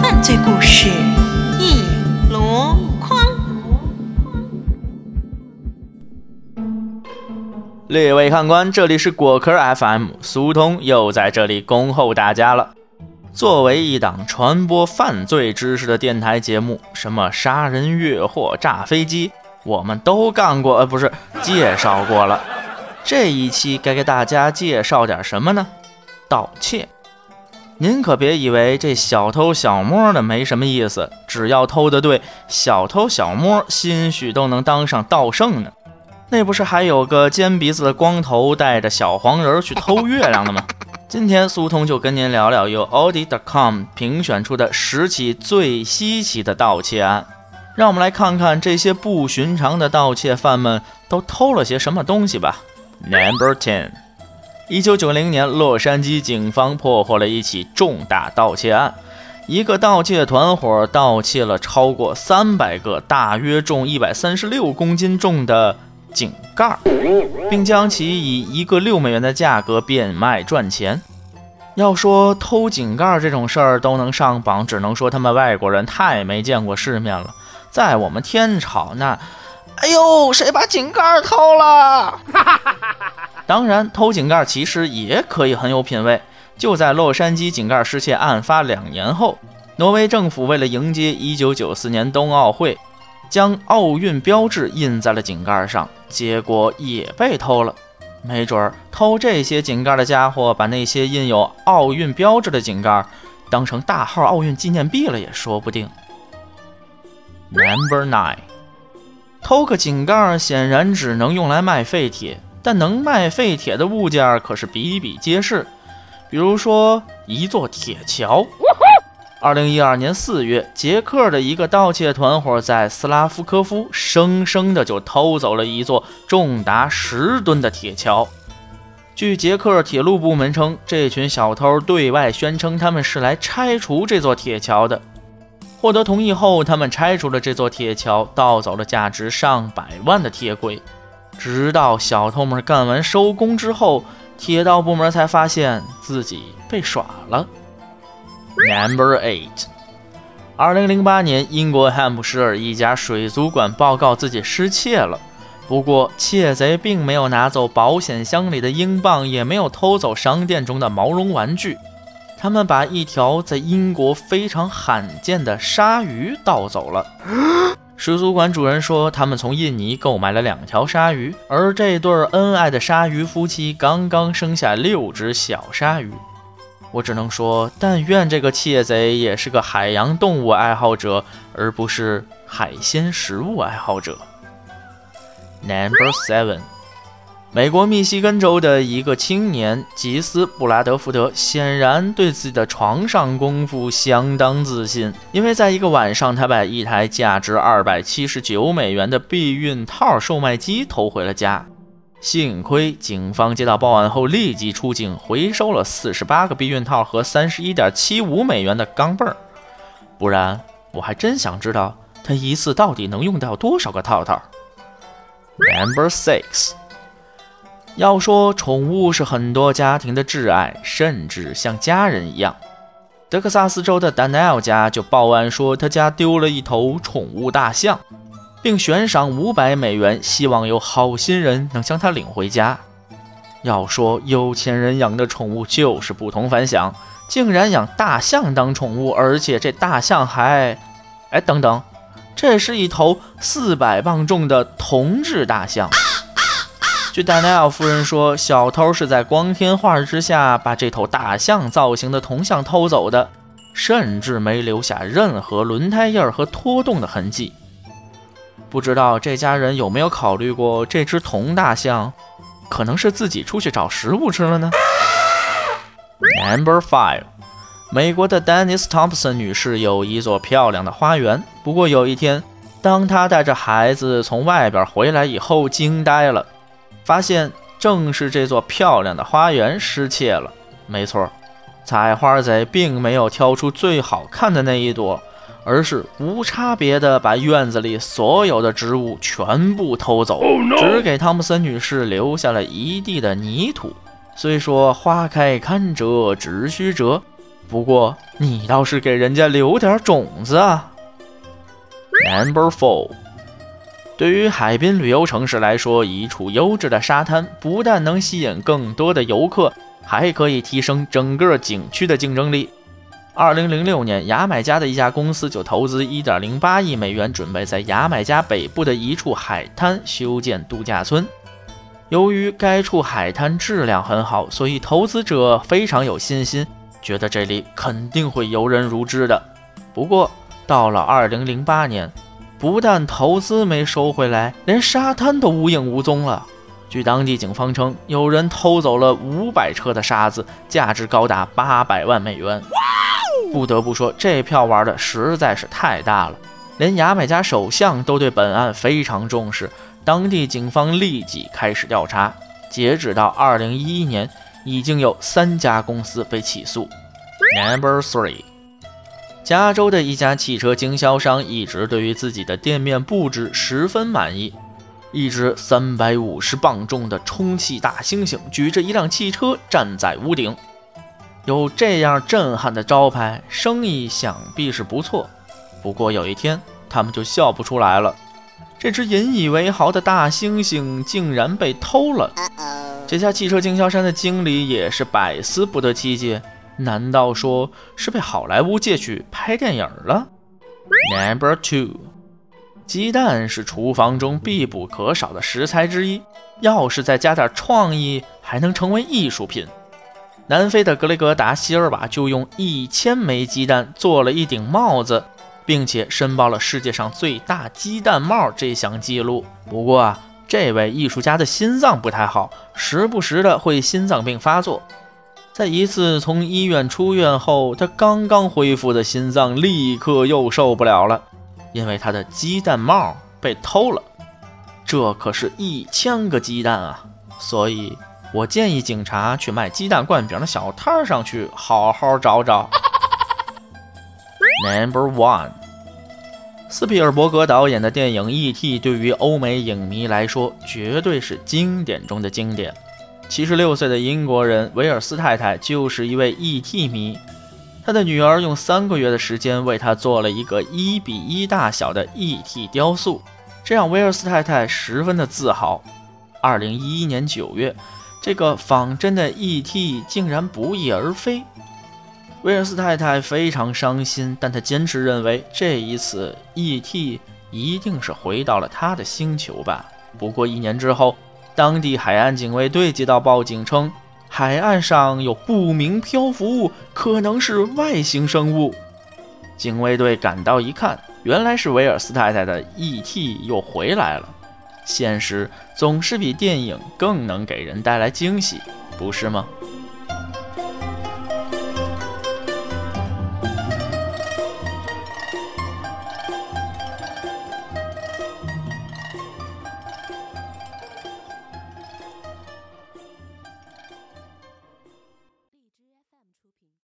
犯罪故事一箩筐。列位看官，这里是果壳 FM，苏通又在这里恭候大家了。作为一档传播犯罪知识的电台节目，什么杀人越货、炸飞机，我们都干过，呃，不是介绍过了。这一期该给大家介绍点什么呢？盗窃。您可别以为这小偷小摸的没什么意思，只要偷得对，小偷小摸兴许都能当上盗圣呢。那不是还有个尖鼻子的光头带着小黄人去偷月亮的吗？今天苏通就跟您聊聊由 Audi.com 评选出的十起最稀奇的盗窃案，让我们来看看这些不寻常的盗窃犯们都偷了些什么东西吧。Number ten，一九九零年，洛杉矶警方破获了一起重大盗窃案，一个盗窃团伙盗窃了超过三百个大约重一百三十六公斤重的井盖，并将其以一个六美元的价格变卖赚钱。要说偷井盖这种事儿都能上榜，只能说他们外国人太没见过世面了。在我们天朝，那，哎呦，谁把井盖偷了？哈哈哈当然，偷井盖其实也可以很有品位。就在洛杉矶井盖失窃案发两年后，挪威政府为了迎接1994年冬奥会，将奥运标志印在了井盖上，结果也被偷了。没准儿偷这些井盖的家伙，把那些印有奥运标志的井盖当成大号奥运纪念币了，也说不定。Number nine，偷个井盖显然只能用来卖废铁。但能卖废铁的物件可是比比皆是，比如说一座铁桥。二零一二年四月，捷克的一个盗窃团伙在斯拉夫科夫生生的就偷走了一座重达十吨的铁桥。据捷克铁路部门称，这群小偷对外宣称他们是来拆除这座铁桥的。获得同意后，他们拆除了这座铁桥，盗走了价值上百万的铁轨。直到小偷们干完收工之后，铁道部门才发现自己被耍了。Number eight，二零零八年，英国汉普什尔一家水族馆报告自己失窃了。不过，窃贼并没有拿走保险箱里的英镑，也没有偷走商店中的毛绒玩具，他们把一条在英国非常罕见的鲨鱼盗走了。水族馆主人说，他们从印尼购买了两条鲨鱼，而这对恩爱的鲨鱼夫妻刚刚生下六只小鲨鱼。我只能说，但愿这个窃贼也是个海洋动物爱好者，而不是海鲜食物爱好者。Number seven。美国密西根州的一个青年吉斯布拉德福德显然对自己的床上功夫相当自信，因为在一个晚上，他把一台价值二百七十九美元的避孕套售卖机偷回了家。幸亏警方接到报案后立即出警，回收了四十八个避孕套和三十一点七五美元的钢镚儿，不然我还真想知道他一次到底能用掉多少个套套。Number six。要说宠物是很多家庭的挚爱，甚至像家人一样。德克萨斯州的丹尼尔家就报案说，他家丢了一头宠物大象，并悬赏五百美元，希望有好心人能将它领回家。要说有钱人养的宠物就是不同凡响，竟然养大象当宠物，而且这大象还……哎，等等，这是一头四百磅重的铜制大象。据戴奈尔夫人说，小偷是在光天化日之下把这头大象造型的铜像偷走的，甚至没留下任何轮胎印儿和拖动的痕迹。不知道这家人有没有考虑过，这只铜大象可能是自己出去找食物吃了呢？Number five，美国的 Dennis Thompson 女士有一座漂亮的花园，不过有一天，当她带着孩子从外边回来以后，惊呆了。发现正是这座漂亮的花园失窃了。没错，采花贼并没有挑出最好看的那一朵，而是无差别的把院子里所有的植物全部偷走，只给汤姆森女士留下了一地的泥土。虽说花开堪折直须折，不过你倒是给人家留点种子啊。Number four，对于海滨旅游城市来说，一处优质的沙滩不但能吸引更多的游客，还可以提升整个景区的竞争力。二零零六年，牙买加的一家公司就投资一点零八亿美元，准备在牙买加北部的一处海滩修建度假村。由于该处海滩质量很好，所以投资者非常有信心，觉得这里肯定会游人如织的。不过，到了二零零八年，不但投资没收回来，连沙滩都无影无踪了。据当地警方称，有人偷走了五百车的沙子，价值高达八百万美元。不得不说，这票玩的实在是太大了，连牙买加首相都对本案非常重视。当地警方立即开始调查，截止到二零一一年，已经有三家公司被起诉。Number three，加州的一家汽车经销商一直对于自己的店面布置十分满意。一只三百五十磅重的充气大猩猩举着一辆汽车站在屋顶。有这样震撼的招牌，生意想必是不错。不过有一天，他们就笑不出来了。这只引以为豪的大猩猩竟然被偷了。这家汽车经销商的经理也是百思不得其解。难道说是被好莱坞借去拍电影了？Number two，鸡蛋是厨房中必不可少的食材之一。要是再加点创意，还能成为艺术品。南非的格雷格达希尔瓦就用一千枚鸡蛋做了一顶帽子，并且申报了世界上最大鸡蛋帽这项记录。不过啊，这位艺术家的心脏不太好，时不时的会心脏病发作。在一次从医院出院后，他刚刚恢复的心脏立刻又受不了了，因为他的鸡蛋帽被偷了。这可是一千个鸡蛋啊，所以。我建议警察去卖鸡蛋灌饼的小摊上去好好找找。Number one，斯皮尔伯格导演的电影《E.T.》对于欧美影迷来说绝对是经典中的经典。七十六岁的英国人维尔斯太太就是一位 E.T. 迷，他的女儿用三个月的时间为他做了一个一比一大小的 E.T. 雕塑，这让维尔斯太太十分的自豪。二零一一年九月。这个仿真的 E.T. 竟然不翼而飞，威尔斯太太非常伤心，但她坚持认为这一次 E.T. 一定是回到了他的星球吧。不过一年之后，当地海岸警卫队接到报警称，海岸上有不明漂浮物，可能是外星生物。警卫队赶到一看，原来是威尔斯太太的 E.T. 又回来了。现实总是比电影更能给人带来惊喜，不是吗？